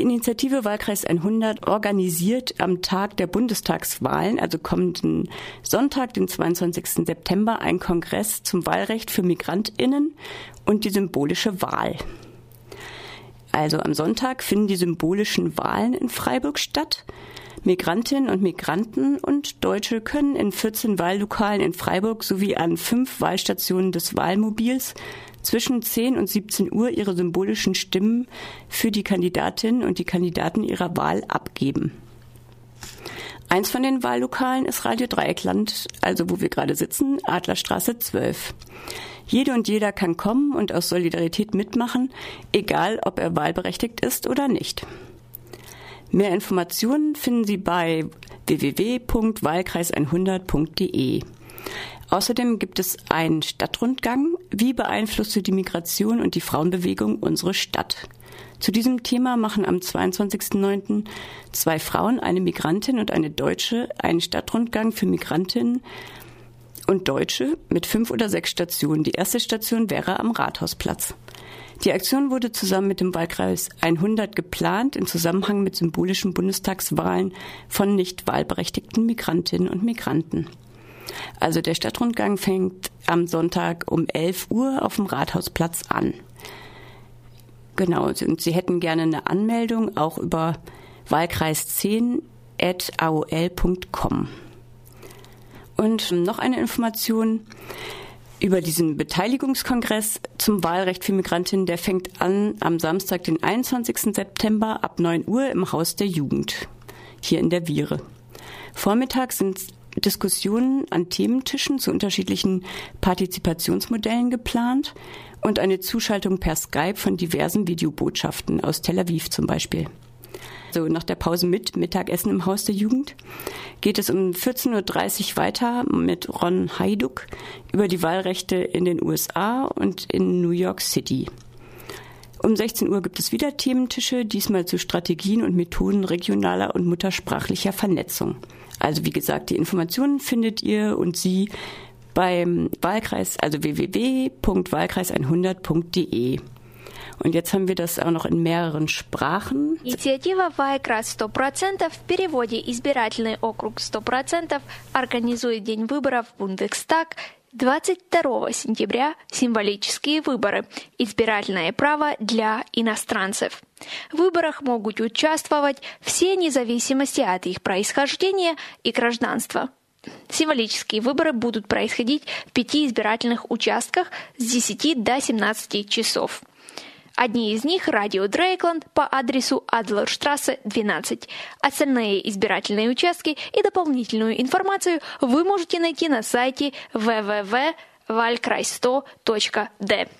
Die Initiative Wahlkreis 100 organisiert am Tag der Bundestagswahlen, also kommenden Sonntag, den 22. September, einen Kongress zum Wahlrecht für Migrantinnen und die symbolische Wahl. Also am Sonntag finden die symbolischen Wahlen in Freiburg statt. Migrantinnen und Migranten und Deutsche können in 14 Wahllokalen in Freiburg sowie an fünf Wahlstationen des Wahlmobils zwischen 10 und 17 Uhr ihre symbolischen Stimmen für die Kandidatinnen und die Kandidaten ihrer Wahl abgeben. Eins von den Wahllokalen ist Radio Dreieckland, also wo wir gerade sitzen, Adlerstraße 12. Jede und jeder kann kommen und aus Solidarität mitmachen, egal ob er wahlberechtigt ist oder nicht. Mehr Informationen finden Sie bei www.wahlkreis100.de. Außerdem gibt es einen Stadtrundgang. Wie beeinflusste die Migration und die Frauenbewegung unsere Stadt? Zu diesem Thema machen am 22.09. zwei Frauen, eine Migrantin und eine Deutsche, einen Stadtrundgang für Migrantinnen und Deutsche mit fünf oder sechs Stationen. Die erste Station wäre am Rathausplatz. Die Aktion wurde zusammen mit dem Wahlkreis 100 geplant in Zusammenhang mit symbolischen Bundestagswahlen von nicht wahlberechtigten Migrantinnen und Migranten. Also der Stadtrundgang fängt am Sonntag um 11 Uhr auf dem Rathausplatz an. Genau, und Sie hätten gerne eine Anmeldung auch über wahlkreis10.aol.com. Und noch eine Information über diesen Beteiligungskongress zum Wahlrecht für Migrantinnen, der fängt an am Samstag, den 21. September ab 9 Uhr im Haus der Jugend, hier in der Viere. Vormittags sind Diskussionen an Thementischen zu unterschiedlichen Partizipationsmodellen geplant und eine Zuschaltung per Skype von diversen Videobotschaften aus Tel Aviv zum Beispiel. So nach der Pause mit Mittagessen im Haus der Jugend geht es um 14.30 Uhr weiter mit Ron Haiduk über die Wahlrechte in den USA und in New York City. Um 16 Uhr gibt es wieder Thementische, diesmal zu Strategien und Methoden regionaler und muttersprachlicher Vernetzung. Also wie gesagt, die Informationen findet ihr und Sie beim Wahlkreis, also www.wahlkreis100.de. Und jetzt haben wir das auch noch in mehreren Sprachen. Инициатива «Вайкрас 100% в переводе «Избирательный округ 100% организует День выборов в Бундестаг 22 сентября символические выборы. Избирательное право для иностранцев. В выборах могут участвовать все независимости от их происхождения и гражданства. Символические выборы будут происходить в пяти избирательных участках с 10 до 17 часов. Одни из них – радио Дрейкланд по адресу Адлерштрассе 12. Остальные избирательные участки и дополнительную информацию вы можете найти на сайте www.valkreis100.d.